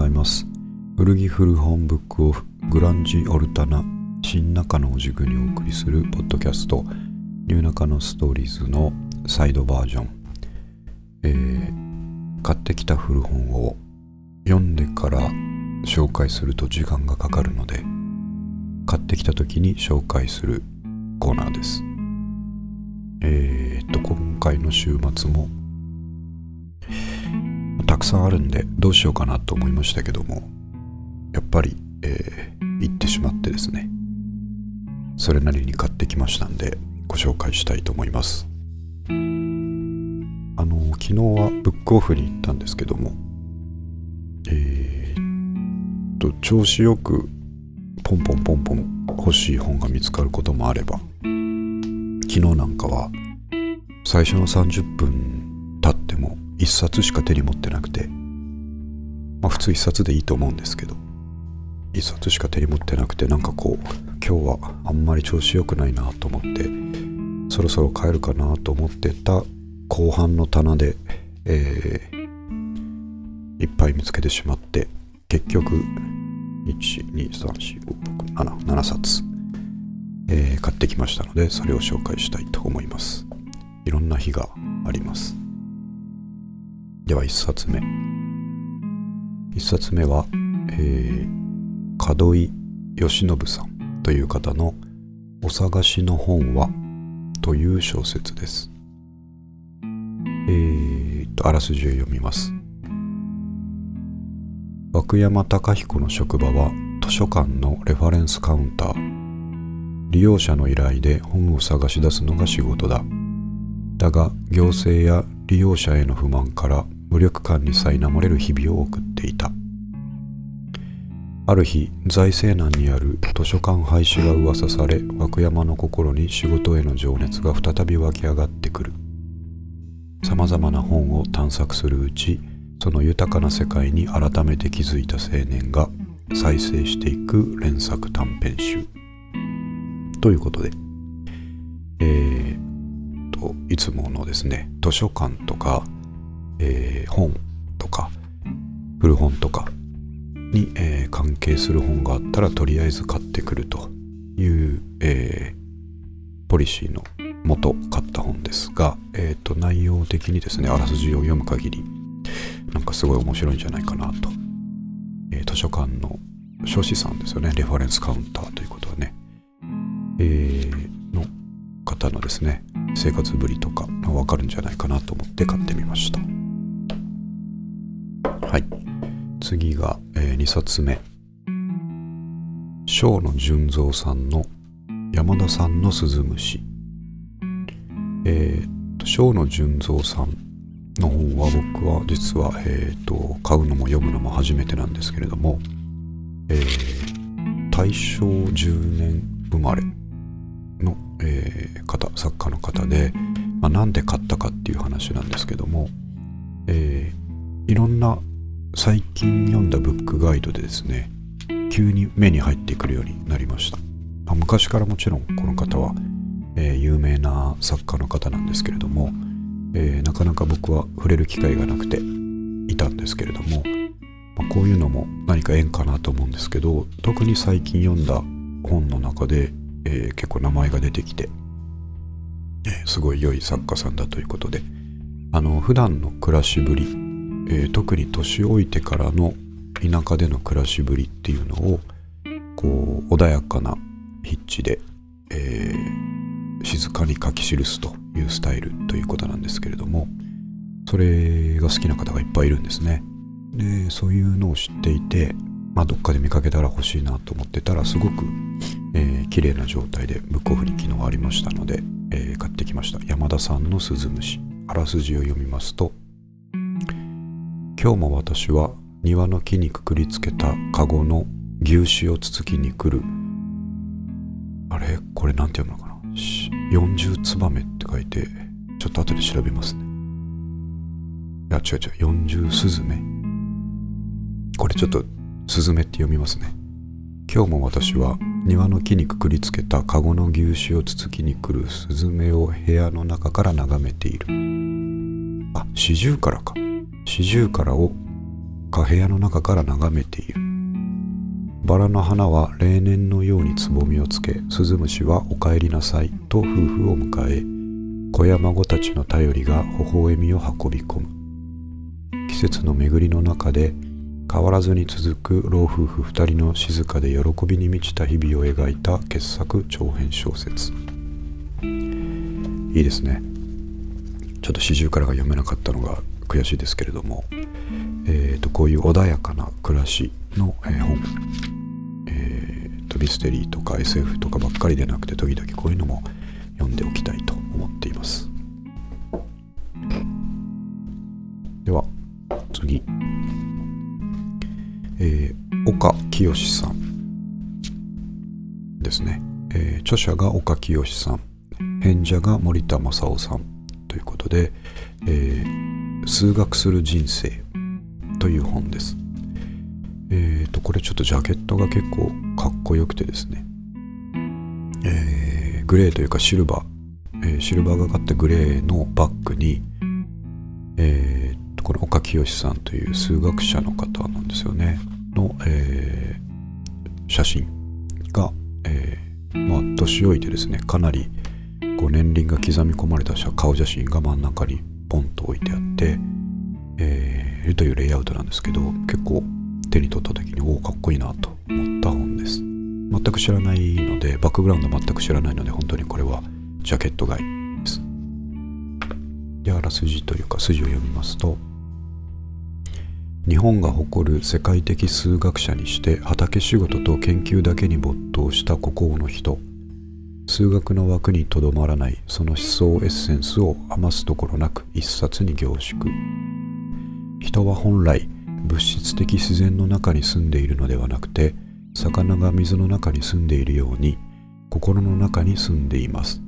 ざいます。古着古本ブックオフグランジオルタナ新中野を軸にお送りするポッドキャストニューナカのストーリーズのサイドバージョン、えー、買ってきた古本を読んでから紹介すると時間がかかるので買ってきた時に紹介するコーナーです。えー、っと今回の週末もくさんあるんでどうしようかなと思いましたけどもやっぱり、えー、行ってしまってですねそれなりに買ってきましたんでご紹介したいと思います。あの昨日はブックオフに行ったんですけどもえー、っと調子よくポンポンポンポン欲しい本が見つかることもあれば昨日なんかは最初の30分1冊しか手に持ってなくて。まあ普通1冊でいいと思うんですけど。1冊しか手に持ってなくてなんかこう今日はあんまり調子良くないなと思ってそろそろ帰るかなと思ってた後半の棚で、えー、いっぱい見つけてしまって結局1234567冊、えー、買ってきましたのでそれを紹介したいと思います。いろんな日があります。では1冊目。1冊目は、えー、門井義信さんという方の「お探しの本は」という小説です。えー、とあらすじを読みます。涌山隆彦の職場は図書館のレファレンスカウンター。利用者の依頼で本を探し出すのが仕事だ。だが行政や利用者への不満から無力感に苛まれる日々を送っていた。ある日財政難にある図書館廃止が噂され涌山の心に仕事への情熱が再び湧き上がってくる。さまざまな本を探索するうちその豊かな世界に改めて気づいた青年が再生していく連作短編集。ということでえー、といつものですね図書館とか、えー、本とか古本とかに、えー、関係する本があったらとりあえず買ってくるという、えー、ポリシーのもと買った本ですが、えーと内容的にですねあらすじを読む限りなんかすごい面白いんじゃないかなと、えー、図書館の書士さんですよねレファレンスカウンターということはね、えー、の方のですね生活ぶりとかがわかるんじゃないかなと思って買ってみました。はい。次が、えー、2冊目。小野純三さんの山田さんの鈴虫。えー、小野純三さんの本は僕は実は、えーと、買うのも読むのも初めてなんですけれども、えー、大正10年生まれの、えー、作家の方で、まあ、なんで買ったかっていう話なんですけども、えー、いろんな最近読んだブックガイドでですね急に目に入ってくるようになりました、まあ、昔からもちろんこの方は、えー、有名な作家の方なんですけれども、えー、なかなか僕は触れる機会がなくていたんですけれども、まあ、こういうのも何か縁かなと思うんですけど特に最近読んだ本の中で、えー、結構名前が出てきて、すごい良い作家さんだということであの普段の暮らしぶり、え特に年老いてからの田舎での暮らしぶりっていうのをこう穏やかな筆致で、え静かに書き記すというスタイルということなんですけれどもそれが好きな方がいっぱいいるんですね。でそういうのを知っていてまあどっかで見かけたら欲しいなと思ってたらすごく、えー、綺麗な状態でブックオフに昨日ありましたので、えー、買ってきました。山田さんの鈴虫。あらすじを読みますと今日も私は庭の木にくくりつけたカゴの牛脂をつつきに来る。あれ？これなんて読むのかな？40ツバメって書いてちょっと後で調べますね。いや違う違う。40スズメ。これちょっとスズメって読みますね。今日も私は庭の木にくくりつけたカゴの牛脂をつつきに来るスズメを部屋の中から眺めている。あ四十からか。四十からをか部屋の中から眺めている。バラの花は例年のようにつぼみをつけスズムシは「お帰りなさい」と夫婦を迎え子や孫たちの頼りが微笑みを運び込む。季節の巡りの中で変わらずに続く老夫婦2人の静かで喜びに満ちた日々を描いた傑作長編小説。いいですね。ちょっと四十からが読めなかったのが悔しいですけれども、えーと、こういう穏やかな暮らしの、えー、本、えーと、ミステリーとか SF とかばっかりでなくて時々こういうのも読んでおきたい清さんですね、えー、著者が岡清さん。編者が森田正夫さんということで、えー、数学する人生という本です。えっ、ー、とこれちょっとジャケットが結構かっこよくてですね、えー、グレーというかシルバー、えー、シルバーがかったグレーのバッグにえー、この岡清さんという数学者の方なんですよね。の、えー、写真が、えー、まあ年老いてですねかなりこう年輪が刻み込まれた顔写真が真ん中にポンと置いてあって、えー、というレイアウトなんですけど結構手に取った時におおかっこいいなと思った本です。全く知らないのでバックグラウンド全く知らないので本当にこれはジャケット買いです。であらすじというか筋を読みますと日本が誇る世界的数学者にして畑仕事と研究だけに没頭した孤高の人。数学の枠にとどまらないその思想エッセンスを余すところなく一冊に凝縮。人は本来物質的自然の中に住んでいるのではなくて魚が水の中に住んでいるように心の中に住んでいます。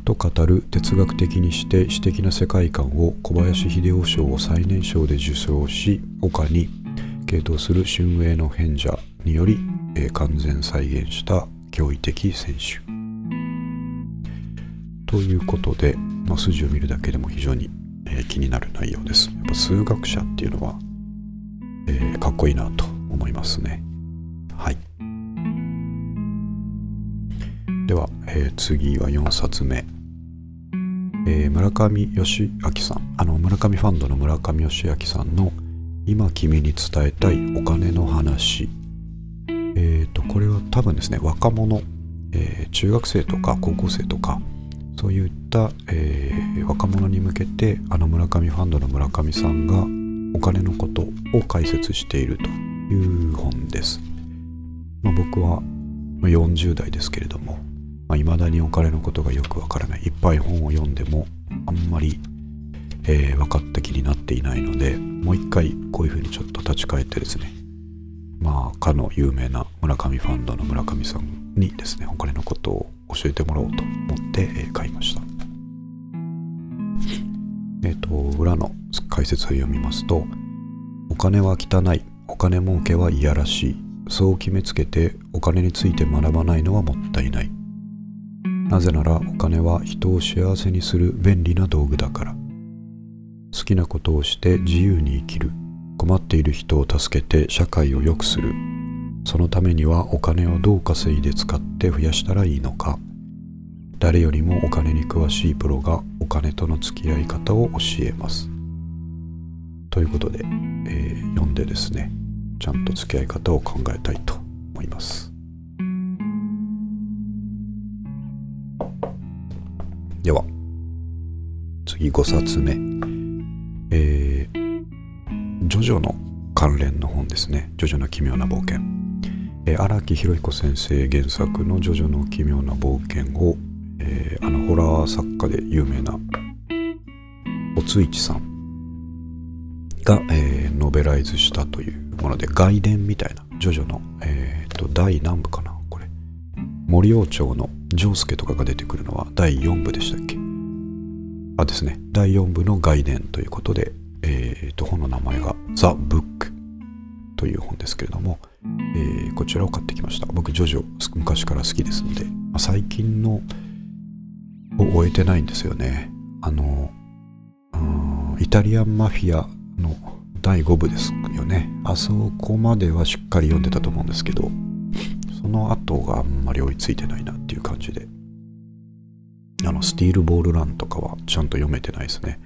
と語る哲学的にして詩的な世界観を小林秀夫賞を最年少で受賞し岡に傾倒する春英の変者により、えー、完全再現した驚異的選手。ということで、まあ、筋を見るだけでも非常に、えー、気になる内容です。やっぱ数学者っていうのは、えー、かっこいいなと思いますね。はい。では、えー、次は4冊目、えー、村上義明さん。あの村上ファンドの村上義明さんの「今君に伝えたいお金の話」えっ、ー、とこれは多分ですね若者、えー、中学生とか高校生とかそういった、えー、若者に向けてあの村上ファンドの村上さんがお金のことを解説しているという本です。まあ、僕は40代ですけれども。まあ、未だにお金のことがよくわからない。いっぱい本を読んでもあんまり、えー、分かった気になっていないのでもう一回こういうふうにちょっと立ち返ってですねまあかの有名な村上ファンドの村上さんにですねお金のことを教えてもらおうと思って、えー、買いました。えっ、ー、と裏の解説を読みますとお金は汚いお金儲けはいやらしい。そう決めつけてお金について学ばないのはもったいない。なぜならお金は人を幸せにする便利な道具だから。好きなことをして自由に生きる。困っている人を助けて社会を良くする。そのためにはお金をどう稼いで使って増やしたらいいのか。誰よりもお金に詳しいプロがお金との付き合い方を教えます。ということで、えー、読んでですねちゃんと付き合い方を考えたいと思います。では、次5冊目。えー、ジョジョの関連の本ですね。ジョジョの奇妙な冒険。えー、荒木博彦先生原作のジョジョの奇妙な冒険を、えー、あのホラー作家で有名なおついちさんが、えー、ノベライズしたというもので外伝みたいなジョジョの、えーと、第何部かなこれ森王朝の丈介とかが出てくるのは第4部でしたっけ？あですね、第4部の外伝ということで、えー、と本の名前がザ・ブックという本ですけれども、えー、こちらを買ってきました。僕、ジョジョ昔から好きですので、まあ、最近のを終えてないんですよね。あの、イタリアンマフィアの第5部ですよねあそこまではしっかり読んでたと思うんですけどその後があんまり追いついてないなあのスティールボールランとかはちゃんと読めてないですね。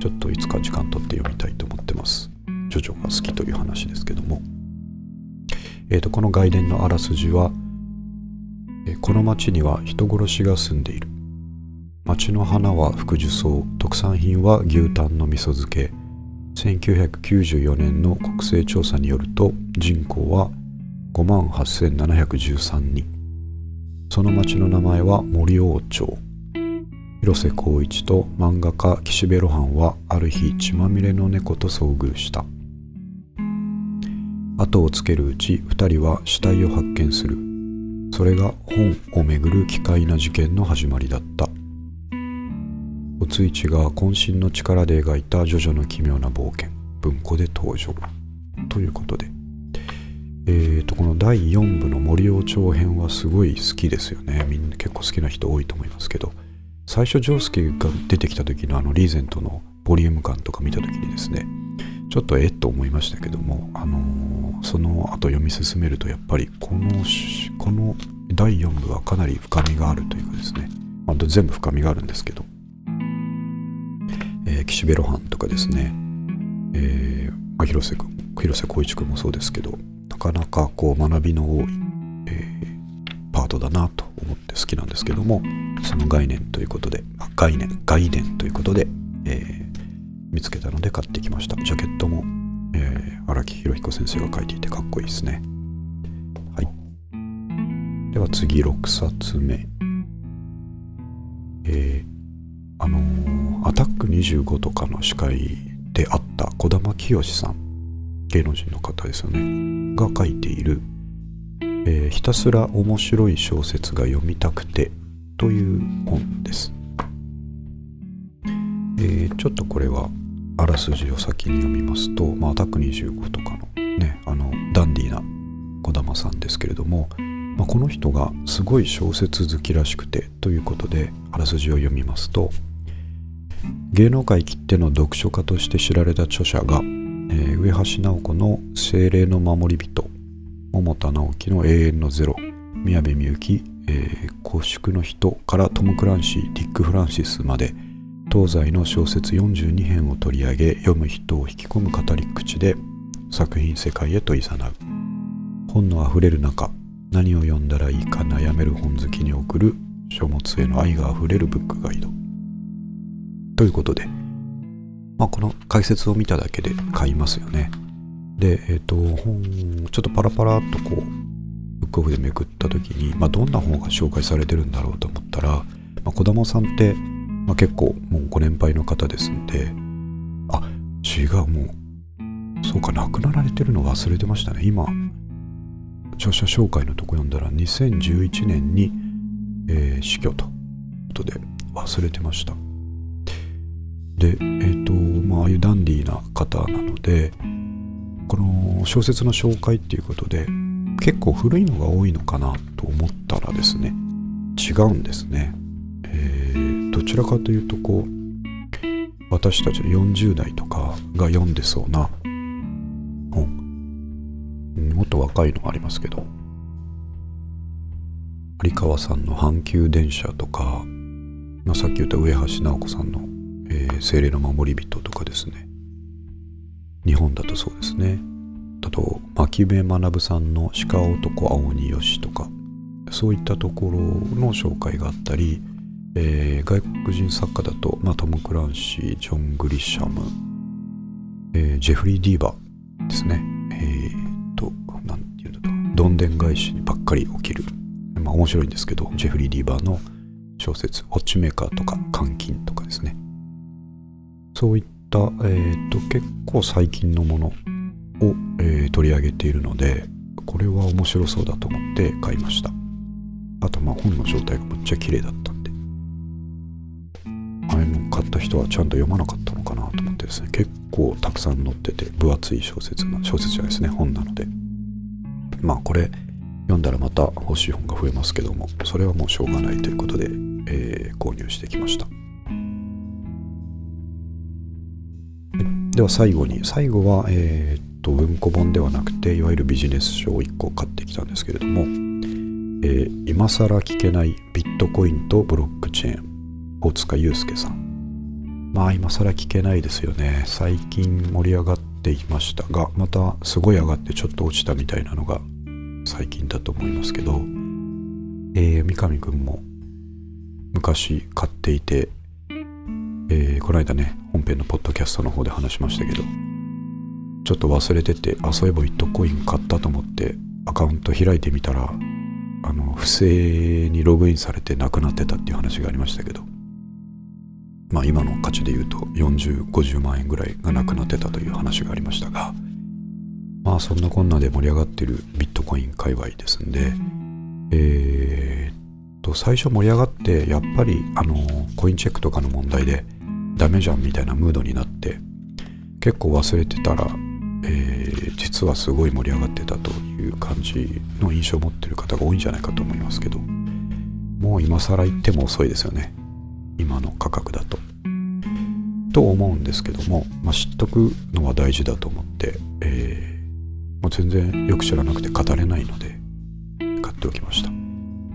ちょっといつか時間取って読みたいと思ってます。ジョジョが好きという話ですけども。えーと、この外伝のあらすじは、えー、この町には人殺しが住んでいる。町の花は福寿草特産品は牛タンの味噌漬け。1994年の国勢調査によると人口は5万8713人。その町の名前は森王町広瀬光一と漫画家岸辺露伴はある日血まみれの猫と遭遇した。後をつけるうち2人は死体を発見する。それが本をめぐる奇怪な事件の始まりだった。おついちが渾身の力で描いたジョジョの奇妙な冒険。文庫で登場。ということで。えーとこの第4部の森尾長編はすごい好きですよね。みんな結構好きな人多いと思いますけど。最初ジョースケが出てきた時のあのリーゼントのボリューム感とか見た時にですねちょっとえっと思いましたけども、あのー、その後読み進めるとやっぱりこのこの第4部はかなり深みがあるというかですね、まあ、全部深みがあるんですけど、えー、岸辺露伴とかですね、えーまあ、広瀬君広瀬光一君もそうですけどなかなかこう学びの多い、え、ートだなと思って好きなんですけどもその概念ということで、ま、概念概念ということで、えー、見つけたので買ってきました。ジャケットもえー、荒木博彦先生が書いていてかっこいいですね。はい。では次6冊目。えー、あのー、アタック25とかの司会であった児玉清さん芸能人の方ですよね。が書いている、えー、ひたすら面白い小説が読みたくてという本です、えー、ちょっとこれはあらすじを先に読みますと、まあ、アタック25とかのねあのダンディーな児玉さんですけれども、まあ、この人がすごい小説好きらしくてということであらすじを読みますと芸能界きっての読書家として知られた著者が、えー、上橋直子の「精霊の守り人」桃田直樹の「永遠のゼロ」宮部みゆき、えー「幸祝の人」からトム・クランシーディック・フランシスまで。東西の小説42編を取り上げ読む人を引き込む語り口で作品世界へと誘う。本のあふれる中何を読んだらいいか悩める本好きに送る書物への愛があふれるブックガイド。ということで、まあ、この解説を見ただけで買いますよね。でえっ、ー、と本ちょっとパラパラっとこうブックオフでめくった時に、まあ、どんな本が紹介されてるんだろうと思ったら、まあ、子供さんってまあ、結構もうご年配の方ですんであ違うもうそうか亡くなられてるの忘れてましたね。今著者紹介のとこ読んだら2011年に、えー、死去ということで忘れてました。でえっ、ー、とまあああいうダンディーな方なのでこの小説の紹介っていうことで結構古いのが多いのかなと思ったらですね違うんですね。えー、どちらかというとこう私たちの40代とかが読んでそうな本。もっと若いのもありますけど有川さんの阪急電車とか、まあ、さっき言った上橋直子さんの「えー、精霊の守り人」とかですね。日本だとそうですねあと牧部学さんの「鹿男青鬼よし」とかそういったところの紹介があったりえー、外国人作家だと、まあ、トム・クランシー、ジョン・グリシャム、えー、ジェフリー・ディーバーですね。えー、と、なんていうんだと、どんでん返しにばっかり起きる。まあ面白いんですけど、ジェフリー・ディーバーの小説、ウォッチメーカーとか、監禁とかですね。そういった、えー、と、結構最近のものを、えー、取り上げているので、これは面白そうだと思って買いました。あと、まあ本の状態がむっちゃ綺麗だったあれの買った人はちゃんと読まなかったのかなと思ってですね。結構たくさん載ってて分厚い小説な小説じゃないですね本なので。まあこれ読んだらまた欲しい本が増えますけどもそれはもうしょうがないということで、えー、購入してきました。では最後に最後はえ、っと文庫本ではなくていわゆるビジネス書を1個買ってきたんですけれども、え、今更聞けないビットコインとブロックチェーン大塚祐介さん。まあ今更聞けないですよね。最近盛り上がっていましたがまたすごい上がってちょっと落ちたみたいなのが最近だと思いますけど、えー、三上くんも昔買っていて、えー、この間ね本編のポッドキャストの方で話しましたけどちょっと忘れててあそういえばビットコイン買ったと思ってアカウント開いてみたらあの不正にログインされてなくなってたっていう話がありましたけどまあ今の価値で言うと4050万円ぐらいがなくなってたという話がありましたがまあそんなこんなで盛り上がってるビットコイン界隈ですんでえー、と最初盛り上がってやっぱりあのコインチェックとかの問題でダメじゃんみたいなムードになって結構忘れてたら、えー、実はすごい盛り上がってたという感じの印象を持ってる方が多いんじゃないかと思いますけどもう今更言っても遅いですよね今の価格だと。と思うんですけども、まあ、知っとくのは大事だと思って、えー、もう全然よく知らなくて語れないので買っておきました。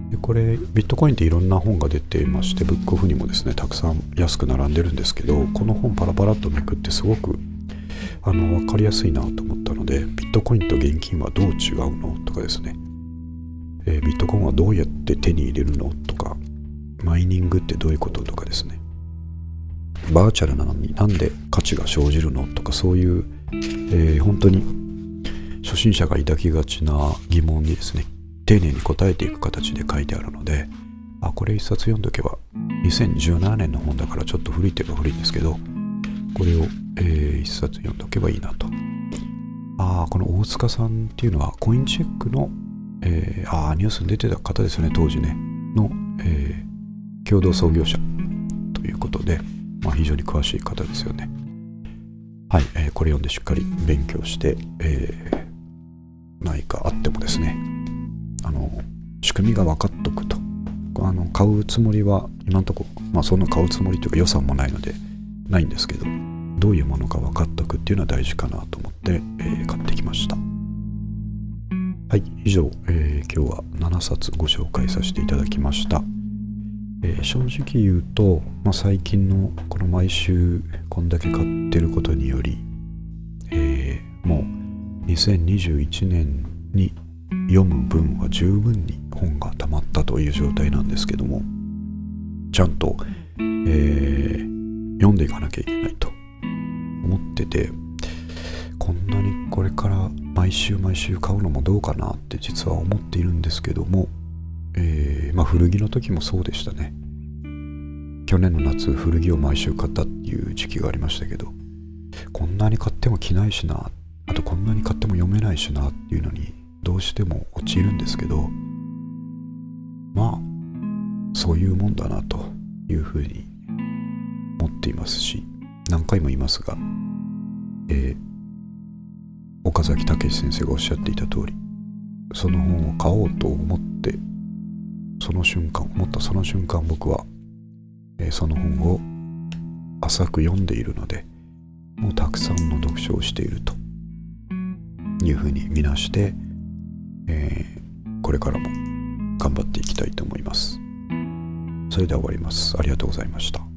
でこれビットコインっていろんな本が出ていましてブックオフにもですねたくさん安く並んでるんですけどこの本パラパラっとめくってすごくあの分かりやすいなと思ったのでビットコインと現金はどう違うのとかですね、えー、ビットコインはどうやって手に入れるのとかマイニングってどういうこととかですね。バーチャルなのになんで価値が生じるのとかそういう、えー、本当に初心者が抱きがちな疑問にですね丁寧に答えていく形で書いてあるのであこれ一冊読んどけば2017年の本だからちょっと古いって言えば古いんですけどこれを、えー、一冊読んどけばいいなと。ああこの大塚さんっていうのはコインチェックの、えー、ああニュースに出てた方ですよね当時ね。の、えー、共同創業者。ということで、まあ、非常に詳しい方ですよね。はい、えー、これ読んでしっかり勉強して、えー、何かあってもですね。あの仕組みが分かっとくと。あの買うつもりは今のとこ、まあ、そんな買うつもりというか予算もないのでないんですけどどういうものか分かっとくっていうのは大事かなと思って、えー、買ってきました。はい以上、えー、今日は7冊ご紹介させていただきました、えー、正直言うと、まあ、最近のこの毎週こんだけ買ってることにより、えもう2021年に読む分は十分に本が溜まったという状態なんですけどもちゃんと、えー、読んでいかなきゃいけないと思っててこんなにこれから毎週毎週買うのもどうかなって実は思っているんですけども、えー、まあ古着の時もそうでしたね。去年の夏古着を毎週買ったっていう時期がありましたけどこんなに買っても着ないしなあとこんなに買っても読めないしなっていうのにどうしても陥るんですけどまあそういうもんだなというふうに思っていますし何回も言いますが、えー、岡崎武先生がおっしゃっていた通りその本を買おうと思ってその瞬間思ったその瞬間僕は、えー、その本を浅く読んでいるのでもうたくさんの読書をしているというふうに見なしてえー、これからも頑張っていきたいと思います。それでは終わります。ありがとうございました。